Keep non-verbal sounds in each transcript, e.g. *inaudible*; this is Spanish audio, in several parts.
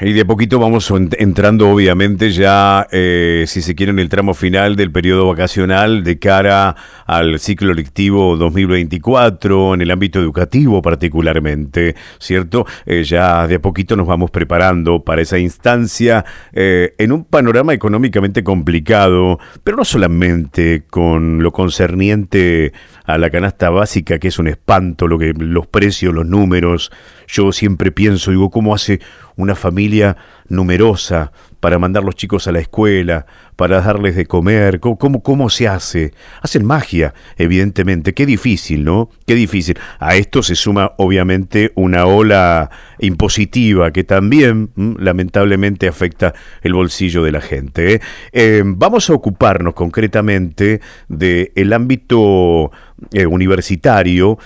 Y de poquito vamos entrando, obviamente, ya, eh, si se quiere, en el tramo final del periodo vacacional de cara al ciclo lectivo 2024, en el ámbito educativo particularmente, ¿cierto? Eh, ya de a poquito nos vamos preparando para esa instancia eh, en un panorama económicamente complicado, pero no solamente con lo concerniente a la canasta básica, que es un espanto, lo que, los precios, los números. Yo siempre pienso, digo, ¿cómo hace una familia numerosa para mandar los chicos a la escuela, para darles de comer, ¿cómo, cómo se hace? Hacen magia, evidentemente, qué difícil, ¿no? Qué difícil. A esto se suma obviamente una ola impositiva que también lamentablemente afecta el bolsillo de la gente. ¿eh? Eh, vamos a ocuparnos concretamente del ámbito eh, universitario.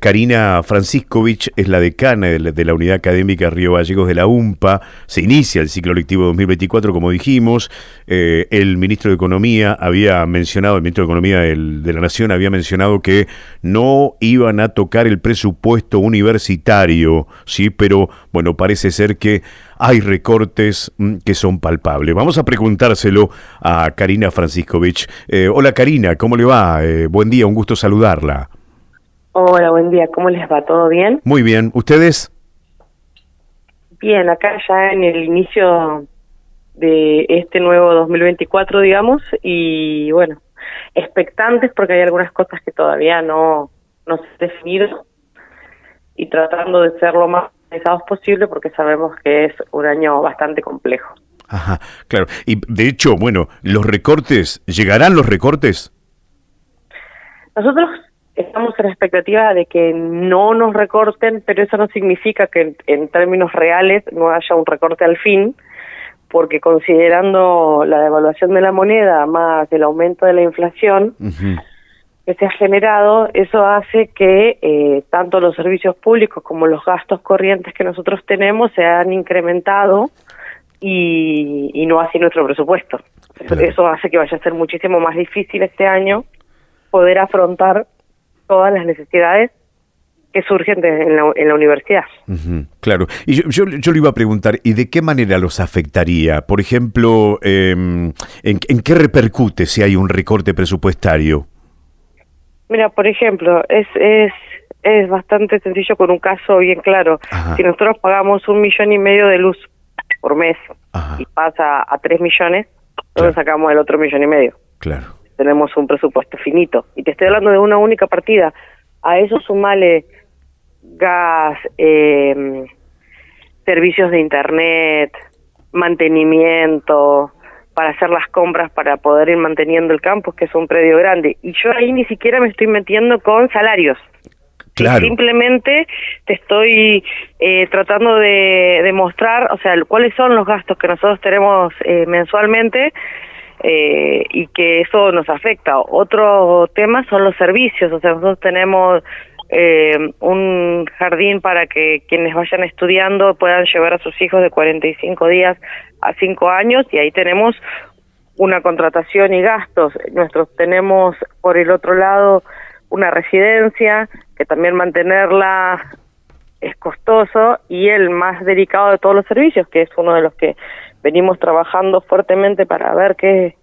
Karina Franciscovich es la decana de la, Unidad Académica Río Gallegos de la UMPA. Se inicia el ciclo lectivo 2024, como dijimos. el ministro de Economía había mencionado, el ministro de Economía de la Nación había mencionado que no iban a tocar el presupuesto universitario, ¿sí? Pero, bueno, parece ser que hay recortes mm, que son palpables. Vamos a preguntárselo a Karina Franciscovich. Eh, hola Karina, ¿cómo le va? Eh, buen día, un gusto saludarla. Hola, buen día, ¿cómo les va? ¿Todo bien? Muy bien, ¿ustedes? Bien, acá ya en el inicio de este nuevo 2024, digamos, y bueno, expectantes porque hay algunas cosas que todavía no, no se han definido y tratando de ser lo más organizados posible porque sabemos que es un año bastante complejo. Ajá, claro. Y de hecho, bueno, los recortes, ¿llegarán los recortes? Nosotros estamos en la expectativa de que no nos recorten, pero eso no significa que en, términos reales no haya un recorte al fin, porque considerando la devaluación de la moneda más el aumento de la inflación, que se ha generado, eso hace que eh, tanto los servicios públicos como los gastos corrientes que nosotros tenemos se han incrementado y, y no así nuestro presupuesto. Eso hace que vaya a ser muchísimo más difícil este año poder afrontar todas las necesidades que surgen en, la, en la universidad. claro. Y yo, yo, yo, le iba a preguntar, ¿y de qué manera los afectaría? Por ejemplo, em, ¿en, ¿en qué repercute si hay un recorte presupuestario? Mira, por ejemplo, es, es, es bastante sencillo con un caso bien claro. Si nosotros pagamos un millón y medio de luz por mes y pasa a tres millones, entonces sacamos el otro millón y medio. Claro. Tenemos un presupuesto finito. Y te estoy hablando de una única partida. A eso sumale gas, eh, servicios de internet, mantenimiento, para hacer las compras para poder ir manteniendo el campus, que es un predio grande. Y yo ahí ni siquiera me estoy metiendo con salarios. Claro. Simplemente te estoy eh, tratando de demostrar, o sea, cuáles son los gastos que nosotros tenemos eh, mensualmente eh, y que eso nos afecta. Otro tema son los servicios, o sea, nosotros tenemos eh, un jardín para que quienes vayan estudiando puedan llevar a sus hijos de 45 días a 5 años y ahí tenemos una contratación y gastos. Nuestros tenemos por el otro lado una residencia que también mantenerla es costoso y el más delicado de todos los servicios, que es uno de los que venimos trabajando fuertemente para ver qué,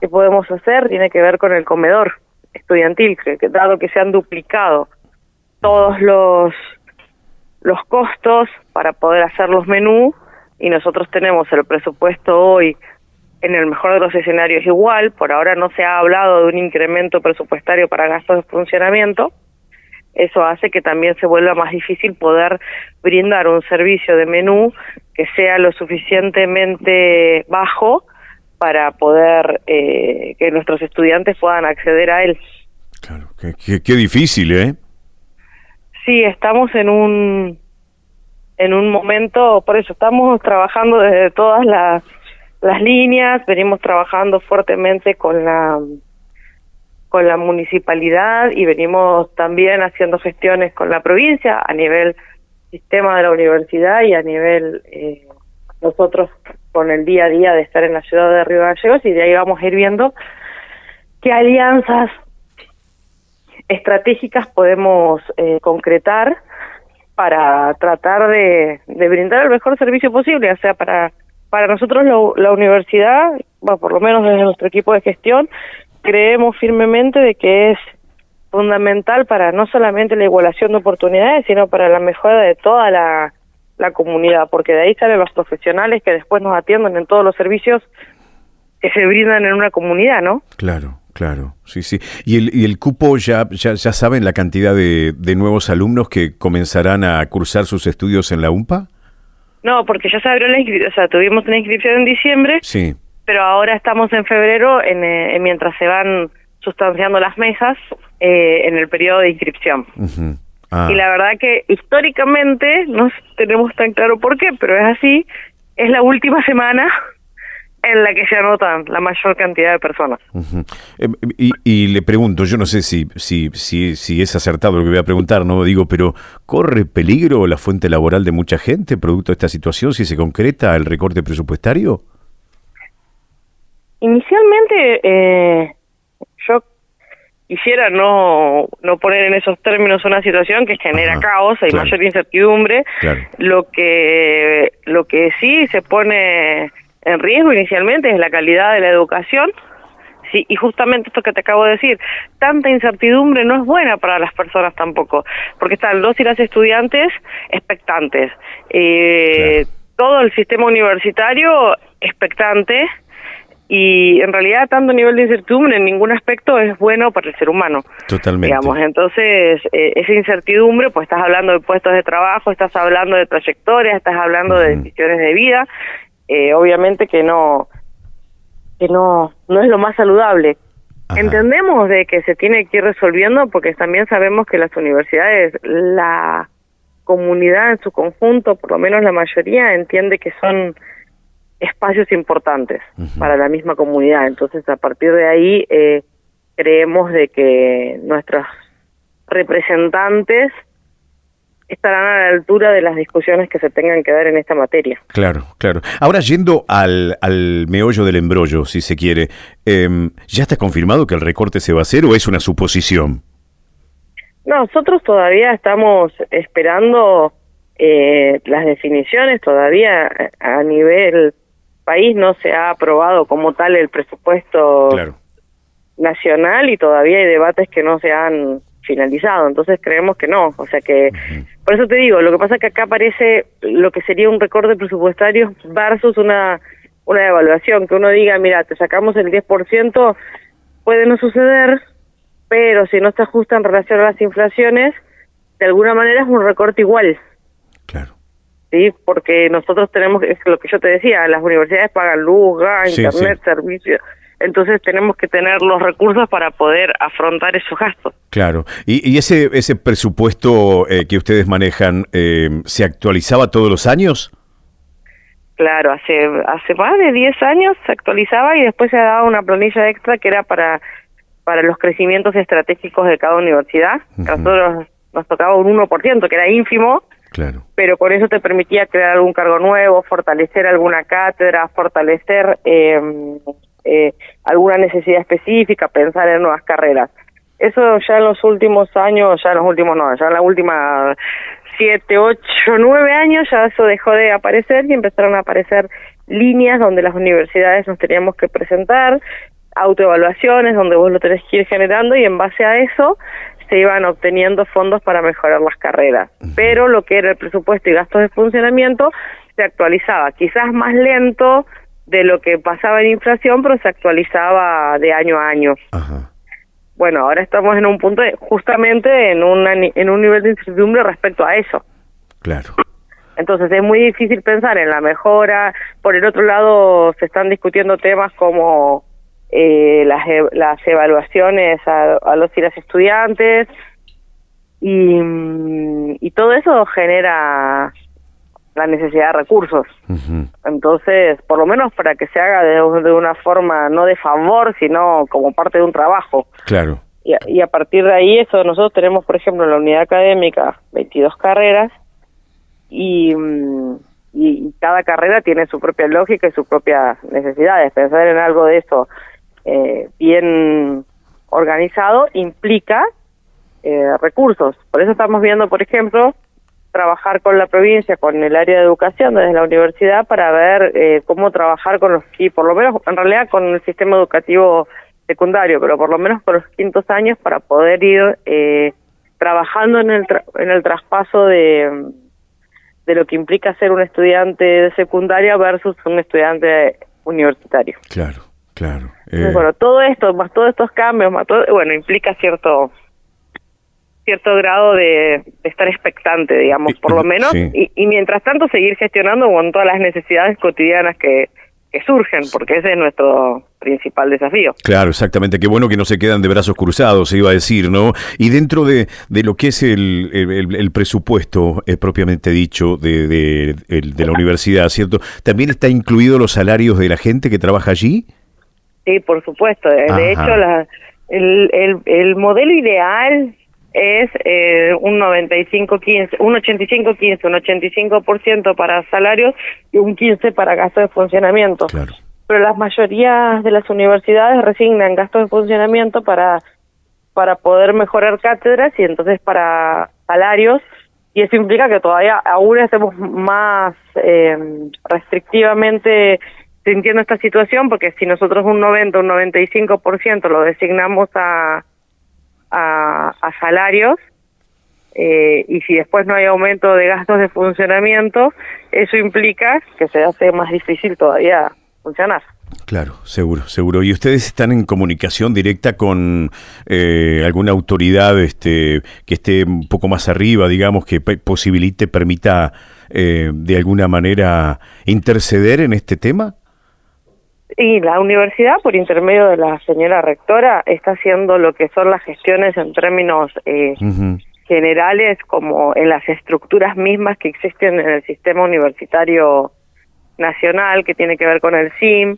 qué podemos hacer, tiene que ver con el comedor estudiantil, dado que se han duplicado todos los, los costos para poder hacer los menús y nosotros tenemos el presupuesto hoy en el mejor de los escenarios igual, por ahora no se ha hablado de un incremento presupuestario para gastos de funcionamiento, eso hace que también se vuelva más difícil poder brindar un servicio de menú que sea lo suficientemente bajo para poder eh, que nuestros estudiantes puedan acceder a él. Claro, qué, qué difícil, ¿eh? Sí, estamos en un en un momento, por eso estamos trabajando desde todas las, las líneas, venimos trabajando fuertemente con la con la municipalidad y venimos también haciendo gestiones con la provincia a nivel sistema de la universidad y a nivel eh, nosotros con el día a día de estar en la ciudad de Río Gallegos y de ahí vamos a ir viendo qué alianzas estratégicas podemos eh, concretar para tratar de, brindar el mejor servicio posible, o sea, para para nosotros la, universidad, bueno, por lo menos desde nuestro equipo de gestión, creemos firmemente de que es fundamental para no solamente la igualación de oportunidades, sino para la mejora de toda la, la comunidad, porque de ahí salen los profesionales que después nos atienden en todos los servicios que se brindan en una comunidad, ¿no? Claro, claro, sí, sí. ¿Y el, y el cupo ya, ya, ya saben la cantidad de, de nuevos alumnos que comenzarán a cursar sus estudios en la UMPA? No, porque ya se abrió la inscripción, o sea, tuvimos una inscripción en diciembre, sí. pero ahora estamos en febrero, en, eh, mientras se van sustanciando las mesas eh, en el periodo de inscripción. Ah. Y la verdad que históricamente, no tenemos tan claro por qué, pero es así, es la última semana en la que se anotan la mayor cantidad de personas. Em, y, y, le pregunto, yo no sé si, si, si, si es acertado lo que voy a preguntar, no digo, pero ¿corre peligro la fuente laboral de mucha gente producto de esta situación si se concreta el recorte presupuestario? Inicialmente, eh, yo quisiera no, no poner en esos términos una situación que genera caos, hay mayor incertidumbre. Lo que lo que sí se pone en riesgo inicialmente es la calidad de la educación. Sí, y justamente esto que te acabo de decir, tanta incertidumbre no es buena para las personas tampoco, porque están los y las estudiantes expectantes, eh, todo el sistema universitario expectante, y en realidad tanto nivel de incertidumbre en ningún aspecto es bueno para el ser humano. Totalmente. Digamos, entonces eh, esa incertidumbre, pues estás hablando de puestos de trabajo, estás hablando de trayectorias, estás hablando de decisiones de vida, eh, obviamente que no que no no es lo más saludable. Entendemos de que se tiene que ir resolviendo porque también sabemos que las universidades, la comunidad en su conjunto, por lo menos la mayoría, entiende que son espacios importantes para la misma comunidad. Entonces, a partir de ahí, eh, creemos de que nuestros representantes estarán a la altura de las discusiones que se tengan que dar en esta materia. Claro, claro. Ahora yendo al, al meollo del embrollo, si se quiere, em, ¿ya está confirmado que el recorte se va a hacer o es una suposición? Nosotros todavía estamos esperando eh, las definiciones, todavía a nivel país no se ha aprobado como tal el presupuesto nacional y todavía hay debates que no se han finalizado, entonces creemos que no, o sea que, por eso te digo, lo que pasa es que acá aparece lo que sería un recorte presupuestario versus una, una evaluación, que uno diga, mira, te sacamos el 10%, puede no suceder, pero si no se ajusta en relación a las inflaciones, de alguna manera es un recorte igual. ¿sí? Porque nosotros tenemos, es lo que yo te decía, las universidades pagan luz, gas, internet, servicios. Entonces tenemos que tener los recursos para poder afrontar esos gastos. Claro. ¿Y, ese, ese presupuesto eh, que ustedes manejan eh, se actualizaba todos los años? Claro, hace, hace más de 10 años se actualizaba y después se daba una planilla extra que era para, para los crecimientos estratégicos de cada universidad. Nosotros nos tocaba un 1%, que era ínfimo, pero con eso te permitía crear algún cargo nuevo, fortalecer alguna cátedra, fortalecer em, eh, alguna necesidad específica, pensar en nuevas carreras. Eso ya en los últimos años, ya en los últimos no, ya en la última siete, ocho, *laughs* nueve años ya eso dejó de aparecer y empezaron a aparecer líneas donde las universidades nos teníamos que presentar, autoevaluaciones donde vos lo tenés que ir generando y en base a eso se iban obteniendo fondos para mejorar las carreras, pero lo que era el presupuesto y gastos de funcionamiento se actualizaba, quizás más lento de lo que pasaba en inflación, pero se actualizaba de año a año. Bueno, ahora estamos en un punto, justamente en, una, en un nivel de incertidumbre respecto a eso. Claro. Entonces es muy difícil pensar en la mejora. Por el otro lado, se están discutiendo temas como eh, las, e, las evaluaciones a, los y las estudiantes y, y todo eso genera la necesidad de recursos. Entonces, por lo menos para que se haga de, de, una forma no de favor, sino como parte de un trabajo. Claro. Y a, y a partir de ahí, eso nosotros tenemos, por ejemplo, en la unidad académica 22 carreras y, mm, y, y cada carrera tiene su propia lógica y sus propias necesidades. Pensar en algo de eso eh, bien organizado implica eh, recursos. Por eso estamos viendo, por ejemplo, trabajar con la provincia, con el área de educación desde la universidad para ver eh, cómo trabajar con los, y por lo menos en realidad con el sistema educativo secundario, pero por lo menos con los quintos años para poder ir eh, trabajando en el, en el traspaso de, de lo que implica ser un estudiante de secundaria versus un estudiante universitario. Claro, claro. bueno, todo esto, más todos estos cambios, más todo, bueno, implica cierto cierto grado de, estar expectante, digamos, por lo menos, y, y, mientras tanto seguir gestionando con todas las necesidades cotidianas que, que surgen, porque ese es nuestro principal desafío. Claro, exactamente. Qué bueno que no se quedan de brazos cruzados, se iba a decir, ¿no? Y dentro de, de lo que es el, el, presupuesto eh, propiamente dicho de, de, de, la universidad, ¿cierto? ¿También está incluido los salarios de la gente que trabaja allí? Sí, por supuesto. De hecho, la, el, el, el modelo ideal es eh, un 95-15, un 85-15, un 85% para salarios y un 15% para gastos de funcionamiento. Pero las mayorías de las universidades resignan gastos de funcionamiento para, para poder mejorar cátedras y entonces para salarios y eso implica que todavía aún estemos más eh, restrictivamente sintiendo esta situación porque si nosotros un 90, un 95% lo designamos a a, salarios eh, y si después no hay aumento de gastos de funcionamiento, eso implica que se hace más difícil todavía funcionar. Claro, seguro, seguro. ¿Y ustedes están en comunicación directa con eh, alguna autoridad este, que esté un poco más arriba, digamos, que posibilite, permita eh, de alguna manera interceder en este tema? Y la universidad, por intermedio de la señora rectora, está haciendo lo que son las gestiones en términos eh, generales, como en las estructuras mismas que existen en el sistema universitario nacional, que tiene que ver con el SIM,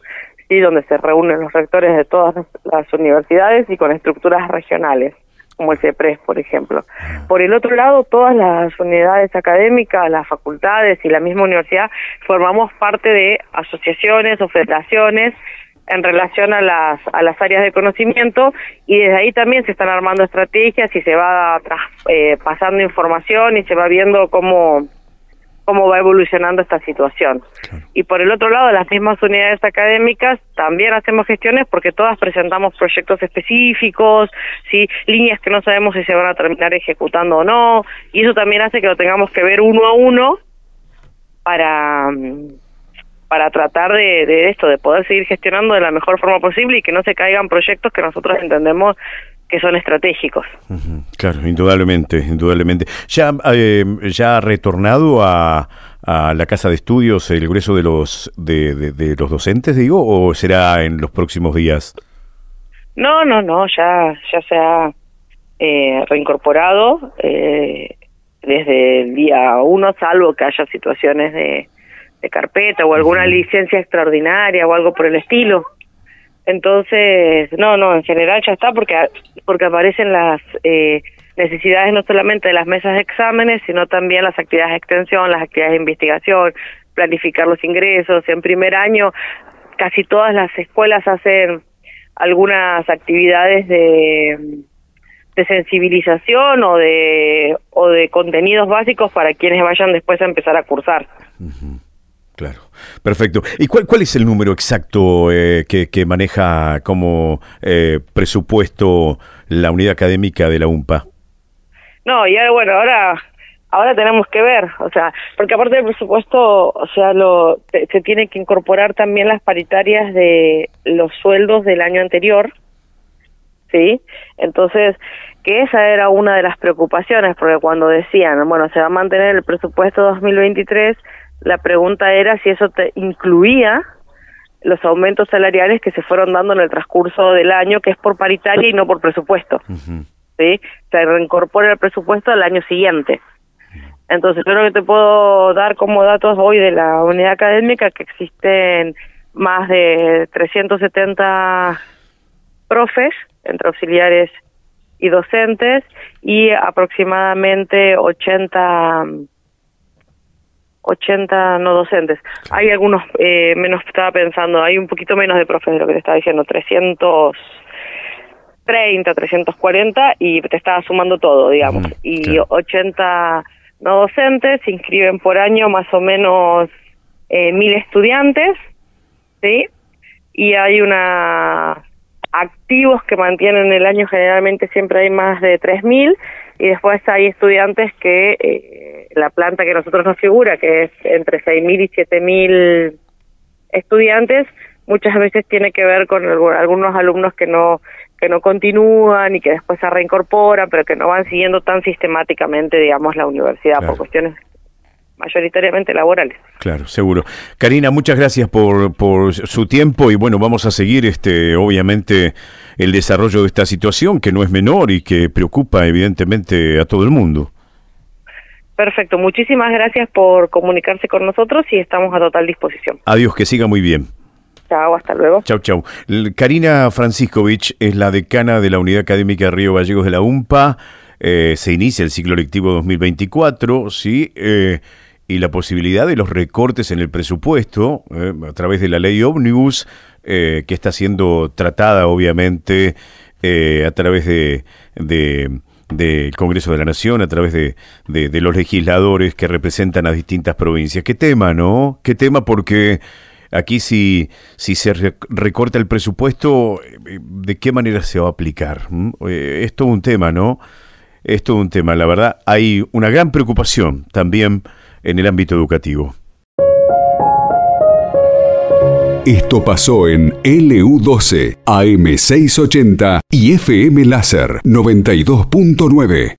¿sí? donde se reúnen los rectores de todas las universidades y con estructuras regionales como el CEPRES, por ejemplo. Por el otro lado, todas las unidades académicas, las facultades y la misma universidad formamos parte de asociaciones o federaciones en relación a las, a las áreas de conocimiento y desde ahí también se están armando estrategias y se va eh, pasando información y se va viendo cómo cómo va evolucionando esta situación. Y por el otro lado, las mismas unidades académicas también hacemos gestiones porque todas presentamos proyectos específicos, sí, líneas que no sabemos si se van a terminar ejecutando o no, y eso también hace que lo tengamos que ver uno a uno para para tratar de, de esto, de poder seguir gestionando de la mejor forma posible y que no se caigan proyectos que nosotros entendemos que son estratégicos. Claro, indudablemente, indudablemente. ¿Ya, eh, ya ha retornado a, a, la casa de estudios el grueso de los, de, de, los docentes, digo, o será en los próximos días? No, no, no, ya, ya se ha eh, reincorporado eh, desde el día uno, salvo que haya situaciones de, de carpeta o alguna licencia extraordinaria o algo por el estilo. Entonces, no, no, en general ya está porque porque aparecen las eh, necesidades no solamente de las mesas de exámenes, sino también las actividades de extensión, las actividades de investigación, planificar los ingresos. En primer año, casi todas las escuelas hacen algunas actividades de, de sensibilización o de o de contenidos básicos para quienes vayan después a empezar a cursar. Claro, perfecto. ¿Y cuál, cuál es el número exacto eh, que, que, maneja como eh, presupuesto la unidad académica de la UMPA? No, ya bueno, ahora ahora tenemos que ver, o sea, porque aparte del presupuesto, o sea, lo se tiene que incorporar también las paritarias de los sueldos del año anterior, ¿sí? Entonces, que esa era una de las preocupaciones, porque cuando decían, bueno, se va a mantener el presupuesto 2023, la pregunta era si eso te incluía los aumentos salariales que se fueron dando en el transcurso del año, que es por paritaria y no por presupuesto. ¿sí? Se reincorpora el presupuesto al año siguiente. Entonces, yo lo que te puedo dar como datos hoy de la unidad académica que existen más de 370 profes, entre auxiliares y docentes, y aproximadamente 80 80 no docentes. Hay algunos menos, estaba pensando, hay un poquito menos de profes de lo que te estaba diciendo, 300, 330, 340 y te estaba sumando todo, digamos. y 80 no docentes se inscriben por año más o menos eh, mil estudiantes, ¿sí? Y hay una activos que mantienen el año generalmente siempre hay más de 3.000 y después hay estudiantes que eh, la planta que nosotros nos figura, que es entre 6.000 y 7.000 estudiantes, muchas veces tiene que ver con algunos alumnos que no que no continúan y que después se reincorporan, pero que no van siguiendo tan sistemáticamente, digamos, la universidad por cuestiones mayoritariamente laborales. Claro, seguro. Karina, muchas gracias por, por su tiempo y bueno, vamos a seguir este obviamente el desarrollo de esta situación que no es menor y que preocupa evidentemente a todo el mundo. Perfecto, muchísimas gracias por comunicarse con nosotros y estamos a total disposición. Adiós, que siga muy bien. Chao, hasta luego. Chau, chau. Karina Franciscovich es la decana de la Unidad Académica Río Gallegos de la UMPA. Eh, se inicia el ciclo lectivo 2024, ¿sí? Eh, y la posibilidad de los recortes en el presupuesto eh, a través de la ley Omnibus, que está siendo tratada obviamente a través de, de del Congreso de la Nación, a través de, los legisladores que representan a distintas provincias. ¿Qué tema, no? ¿Qué tema? Porque aquí si, si se recorta el presupuesto, ¿de qué manera se va a aplicar? ¿Mm? Eh, es todo un tema, ¿no? Es todo un tema. La verdad, hay una gran preocupación también en el ámbito educativo. Esto pasó en LU12, AM680 y FM Láser 92.9.